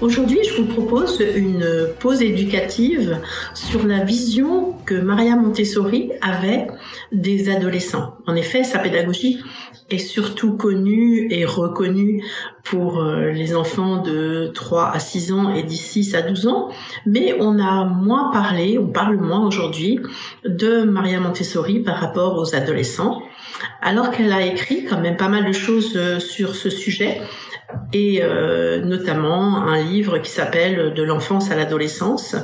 Aujourd'hui, je vous propose une pause éducative sur la vision que Maria Montessori avait des adolescents. En effet, sa pédagogie est surtout connue et reconnue pour euh, les enfants de 3 à 6 ans et 6 à 12 ans, mais on a moins parlé, on parle moins aujourd'hui de Maria Montessori par rapport aux adolescents, alors qu'elle a écrit quand même pas mal de choses euh, sur ce sujet et euh, notamment un livre qui s'appelle De l'enfance à l'adolescence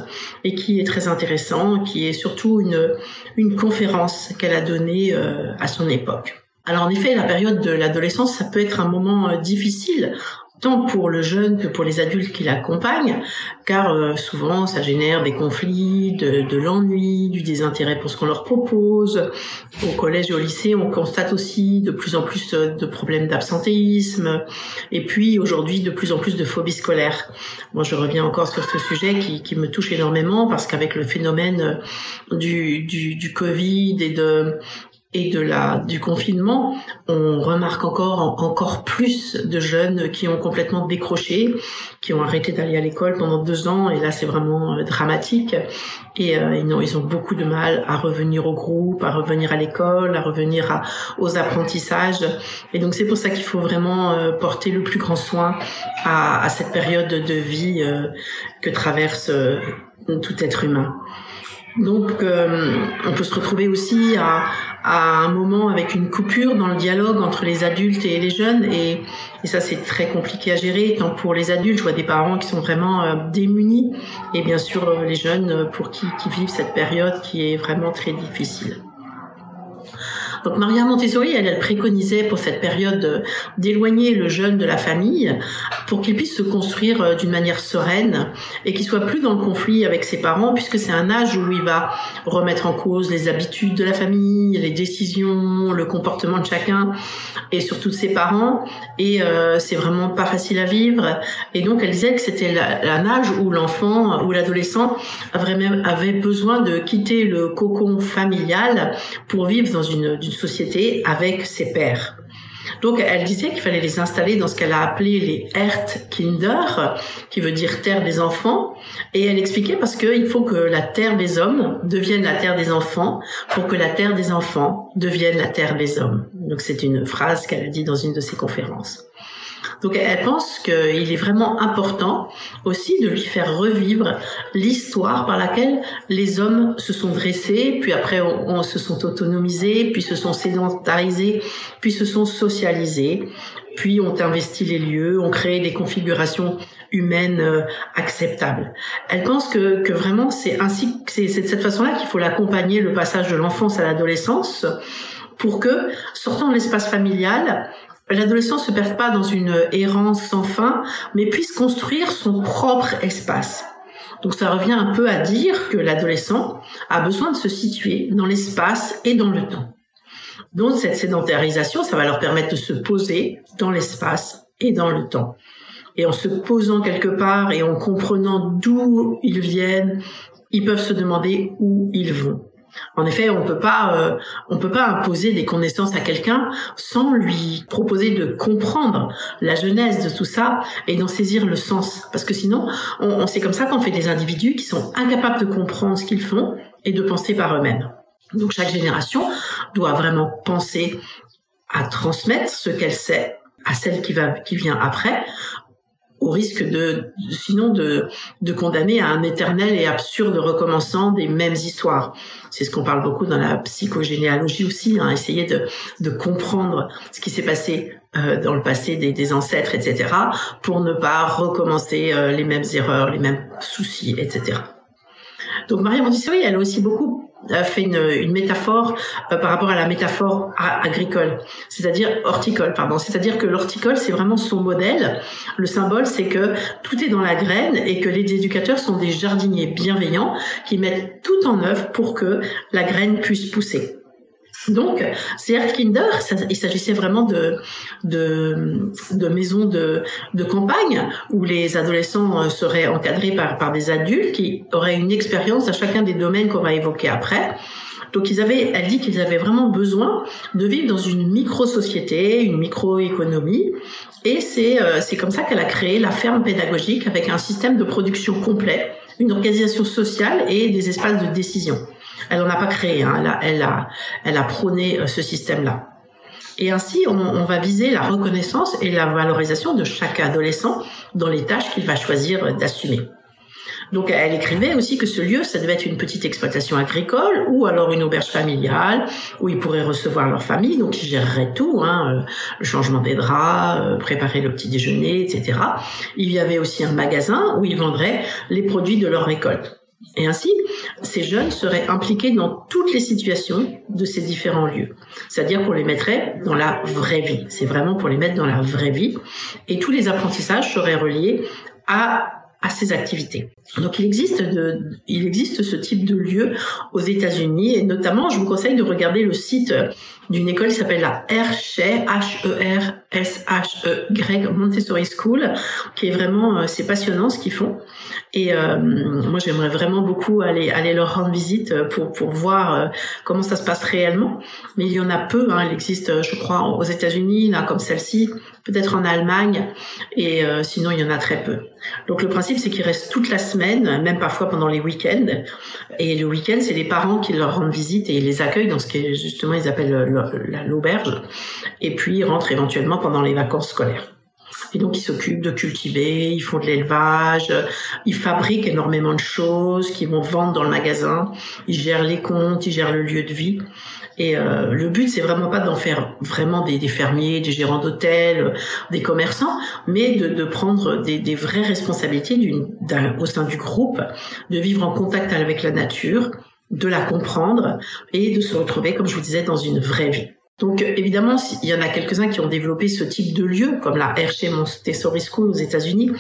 et qui est très intéressant, qui est surtout une, une conférence qu'elle a donnée euh, à son époque. Alors en effet, la période de l'adolescence, ça peut être un moment euh, difficile tant pour le jeune que pour les adultes qui l'accompagnent, car euh, souvent ça génère des conflits, de, l'ennui, du désintérêt pour ce qu'on leur propose. Au collège et au lycée, on constate aussi de plus en plus euh, de problèmes d'absentéisme, et puis aujourd'hui de plus en plus de phobie scolaire. Moi, je reviens encore sur ce sujet qui, me touche énormément parce qu'avec le phénomène du, du Covid et de et de la du confinement, on remarque encore encore plus de jeunes qui ont complètement décroché, qui ont arrêté d'aller à l'école pendant deux ans et là c'est vraiment euh, dramatique et euh, ils, ont, ils ont beaucoup de mal à revenir au groupe, à revenir à l'école, à revenir aux apprentissages et donc c'est pour ça qu'il faut vraiment euh, porter le plus grand soin à, cette période de vie que traverse tout être humain. Donc, on peut se retrouver aussi à, à, un moment avec une coupure dans le dialogue entre les adultes et les jeunes, et, ça c'est très compliqué à gérer. Tant pour les adultes, je vois des parents qui sont vraiment euh, démunis, et bien sûr euh, les jeunes pour qui, qui vivent cette période qui est vraiment très difficile. Donc Maria Montessori, elle, elle préconisait pour cette période d'éloigner le jeune de la famille pour qu'il puisse se construire euh, d'une manière sereine et qu'il soit plus dans le conflit avec ses parents puisque c'est un âge où il va remettre en cause les habitudes de la famille, les décisions, le comportement de chacun et surtout de ses parents. Et euh, c'est vraiment pas facile à vivre. Et donc elle disait que c'était un âge où l'enfant ou l'adolescent avait besoin de quitter le cocon familial pour vivre dans une, une société avec ses pères. Donc elle disait qu'il fallait les installer dans ce qu'elle a appelé les Erdkinder, qui veut dire terre des enfants. Et elle expliquait parce qu'il faut que la terre des hommes devienne la terre des enfants pour que la terre des enfants devienne la terre des hommes. Donc c'est une phrase qu'elle a dit dans une de ses conférences. Donc elle pense qu'il est vraiment important aussi de lui faire revivre l'histoire par laquelle les hommes se sont dressés, puis après on, se sont autonomisés, puis se sont sédentarisés, puis se sont socialisés, puis ont investi les lieux, ont créé des configurations humaines euh, acceptables. Elle pense que, que vraiment c'est ainsi, c'est de cette façon-là qu'il faut l'accompagner le passage de l'enfance à l'adolescence pour que, sortant de l'espace familial, l'adolescent se perd pas dans une errance sans fin, mais puisse construire son propre espace. Donc ça revient un peu à dire que l'adolescent a besoin de se situer dans l'espace et dans le temps. Donc cette sédentarisation, ça va leur permettre de se poser dans l'espace et dans le temps. Et en se posant quelque part et en comprenant d'où ils viennent, ils peuvent se demander où ils vont. En effet, on peut pas, euh, on peut pas imposer des connaissances à quelqu'un sans lui proposer de comprendre la genèse de tout ça et d'en saisir le sens. Parce que sinon, on, c'est comme ça qu'on fait des individus qui sont incapables de comprendre ce qu'ils font et de penser par eux-mêmes. Donc chaque génération doit vraiment penser à transmettre ce qu'elle sait à celle qui va qui vient après au risque de, sinon de, de condamner à un éternel et absurde recommençant des mêmes histoires. C'est ce qu'on parle beaucoup dans la psychogénéalogie aussi, hein, essayer de, de comprendre ce qui s'est passé euh, dans le passé des, des, ancêtres, etc., pour ne pas recommencer euh, les mêmes erreurs, les mêmes soucis, etc. Donc Maria Montessori, elle a aussi beaucoup fait une, métaphore euh, par rapport à la métaphore agricole, c'est-à-dire horticole, pardon. C'est-à-dire que l'horticole, c'est vraiment son modèle. Le symbole, c'est que tout est dans la graine et que les éducateurs sont des jardiniers bienveillants qui mettent tout en œuvre pour que la graine puisse pousser. Donc, c'est Kinder, il s'agissait vraiment de, de, de maisons de, de campagne où les adolescents euh, seraient encadrés par, par des adultes qui auraient une expérience à chacun des domaines qu'on va évoquer après. Donc ils avaient, elle dit qu'ils avaient vraiment besoin de vivre dans une micro-société, une micro-économie. Et c'est euh, c'est comme ça qu'elle a créé la ferme pédagogique avec un système de production complet, une organisation sociale et des espaces de décision. Elle n'en a pas créé, hein. elle, a, elle, a, elle a prôné euh, ce système-là. Et ainsi, on, va viser la reconnaissance et la valorisation de chaque adolescent dans les tâches qu'il va choisir d'assumer. Donc elle écrivait aussi que ce lieu, ça devait être une petite exploitation agricole ou alors une auberge familiale où ils pourraient recevoir leur famille, donc ils géreraient tout, hein, euh, le changement des draps, euh, préparer le petit déjeuner, etc. Il y avait aussi un magasin où ils vendraient les produits de leur récolte. Et ainsi, ces jeunes seraient impliqués dans toutes les situations de ces différents lieux. C'est-à-dire qu'on les mettrait dans la vraie vie. C'est vraiment pour les mettre dans la vraie vie. Et tous les apprentissages seraient reliés à à ces activités. Donc il existe de, il existe ce type de lieu aux États-Unis et notamment je vous conseille de regarder le site d'une école qui s'appelle la Hershey H E R S H E Y Montessori School qui est vraiment euh, c'est passionnant ce qu'ils font et euh, moi, j'aimerais vraiment beaucoup aller aller leur rendre visite euh, pour pour voir comment ça se passe réellement. Mais il y en a peu. Hein. Il existe, je crois, aux États-Unis, là comme celle-ci, peut-être en Allemagne, et sinon il y en a très peu. Donc le principe, c'est qu'ils restent toute la même parfois pendant les week-ends. Et le week-end, c'est les parents qui leur rendent visite et les accueillent dans ce que justement ils appellent l'auberge. Et puis ils rentrent éventuellement pendant les vacances scolaires. Et donc, ils s'occupent de cultiver, ils font de l'élevage, ils fabriquent énormément de choses qu'ils vont vendre dans le magasin, ils gèrent les comptes, ils gèrent le lieu de vie. Et euh, le but, c'est vraiment pas d'en faire vraiment des, fermiers, des gérants d'hôtels, des commerçants, mais de, de prendre des, des, vraies responsabilités au sein du groupe, de vivre en contact avec la nature, de la comprendre et de se retrouver, comme je vous disais, dans une vraie vie. Donc évidemment, il y en a quelques-uns qui ont développé ce type de lieu, comme la Hershey Montessori School aux États-Unis,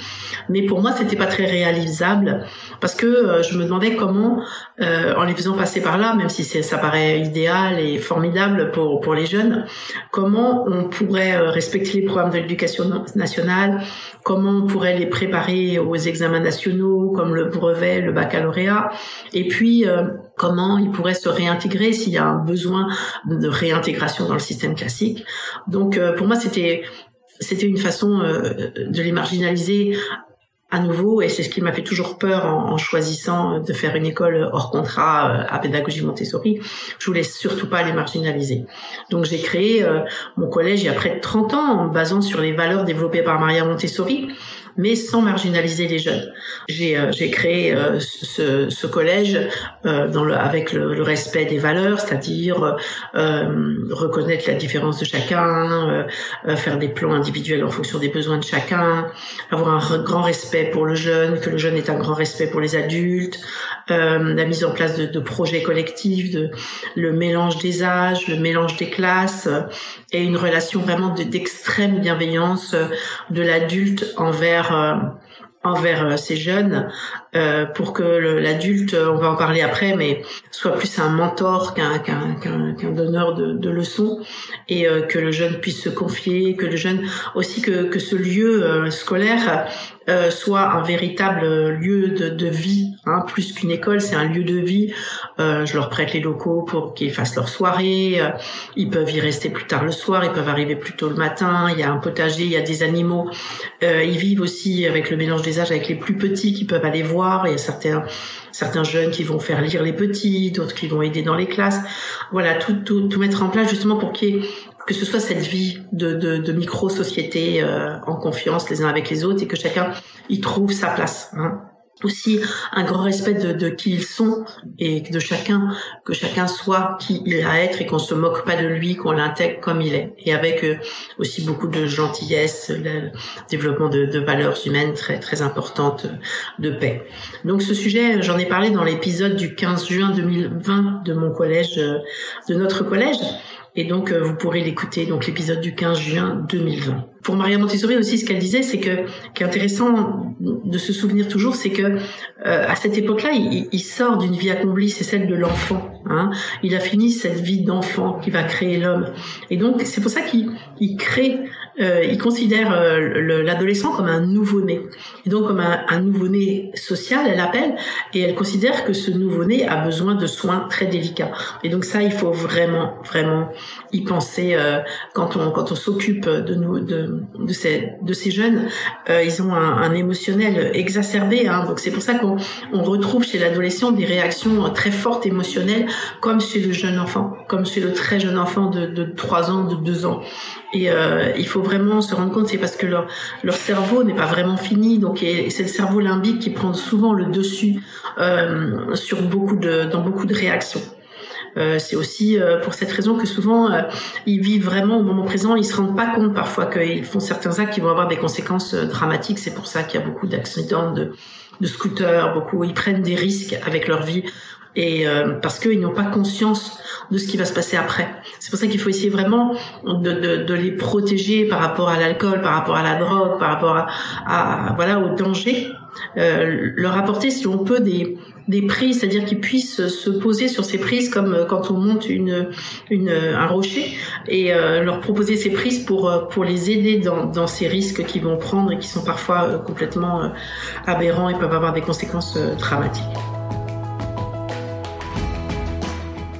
mais pour moi, c'était pas très réalisable parce que euh, je me demandais comment, euh, en les faisant passer par là, même si ça paraît idéal et formidable pour pour les jeunes, comment on pourrait euh, respecter les programmes de l'éducation nationale, comment on pourrait les préparer aux examens nationaux comme le brevet, le baccalauréat, et puis comment ils pourraient se réintégrer s'il y a un besoin de réintégration dans le système classique. Donc euh, pour moi c'était c'était une façon euh, de les marginaliser à nouveau et c'est ce qui m'a fait toujours peur en, choisissant de faire une école hors contrat euh, à pédagogie Montessori. Je voulais surtout pas les marginaliser. Donc j'ai créé mon collège il y a près de 30 ans en basant sur les valeurs développées par Maria Montessori mais sans marginaliser les jeunes. J'ai euh, créé euh, ce, ce, collège euh, dans le, avec le, le, respect des valeurs, c'est-à-dire reconnaître la différence de chacun, faire des plans individuels en fonction des besoins de chacun, avoir un grand respect pour le jeune, que le jeune ait un grand respect pour les adultes, la mise en place de, de projets collectifs, de, le mélange des âges, le mélange des classes et une relation vraiment d'extrême bienveillance de l'adulte envers euh, envers euh, ces jeunes euh, pour que l'adulte, on va en parler après, mais soit plus un mentor qu'un qu'un qu'un donneur de, de, leçons et euh, que le jeune puisse se confier, que le jeune aussi que que ce lieu scolaire euh, soit un véritable lieu de, de vie, hein, plus qu'une école, c'est un lieu de vie. Euh, je leur prête les locaux pour qu'ils fassent leur soirée. Euh, ils peuvent y rester plus tard le soir, ils peuvent arriver plus tôt le matin. Il y a un potager, il y a des animaux. Euh, ils vivent aussi avec le mélange des avec les plus petits qui peuvent aller voir. Il y a certains jeunes qui vont faire lire les petits, d'autres qui vont aider dans les classes. Voilà, tout, mettre en place justement pour que ce soit cette vie de micro-société euh, en confiance les uns avec les autres et que chacun y trouve sa place. Hein. Aussi un grand respect de, de, qui ils sont et de chacun, que chacun soit qui il a à être et qu'on se moque pas de lui, qu'on l'intègre comme il est. Et avec euh, aussi beaucoup de gentillesse, le développement de, de, valeurs humaines très très importantes, de paix. Donc ce sujet, j'en ai parlé dans l'épisode du 15 juin 2020 de mon collège, euh, de notre collège. Et donc, euh, vous pourrez l'écouter, donc l'épisode du 15 juin 2020. Pour Maria Montessori aussi, ce qu'elle disait, c'est que, qui est intéressant de se souvenir toujours, c'est que euh, à cette époque-là, il, sort d'une vie accomplie, c'est celle de l'enfant. Hein. Il a fini cette vie d'enfant qui va créer l'homme. Et donc, c'est pour ça qu'il crée euh, il considère euh, l'adolescent comme un nouveau-né, et donc comme un, un nouveau-né social, elle appelle, et elle considère que ce nouveau-né a besoin de soins très délicats. Et donc ça, il faut vraiment, vraiment y penser euh, quand on quand on s'occupe de de, de ces de ces jeunes. Euh, ils ont un, un émotionnel exacerbé, hein, donc c'est pour ça qu'on on retrouve chez l'adolescent des réactions très fortes émotionnelles, comme chez le jeune enfant, comme chez le très jeune enfant de, de 3 ans, de 2 ans. Et euh, il faut vraiment se rendre compte, c'est parce que leur, cerveau n'est pas vraiment fini, donc c'est le cerveau limbique qui prend souvent le dessus euh, sur beaucoup dans beaucoup de réactions. Euh, c'est aussi euh, pour cette raison que souvent ils vivent vraiment au moment présent, ils se rendent pas compte parfois qu'ils font certains actes qui vont avoir des conséquences dramatiques. C'est pour ça qu'il y a beaucoup d'accidents de, de scooters, beaucoup ils prennent des risques avec leur vie et euh, parce qu'ils n'ont pas conscience de ce qui va se passer après. C'est pour ça qu'il faut essayer vraiment de, de, de, les protéger par rapport à l'alcool, par rapport à la drogue, par rapport à, à voilà au danger. Euh, leur apporter, si on peut, des, des prises, c'est-à-dire qu'ils puissent se poser sur ces prises comme euh, quand on monte une, une un rocher, et euh, leur proposer ces prises pour euh, pour les aider dans, dans ces risques qu'ils vont prendre et qui sont parfois complètement aberrants et peuvent avoir des conséquences dramatiques.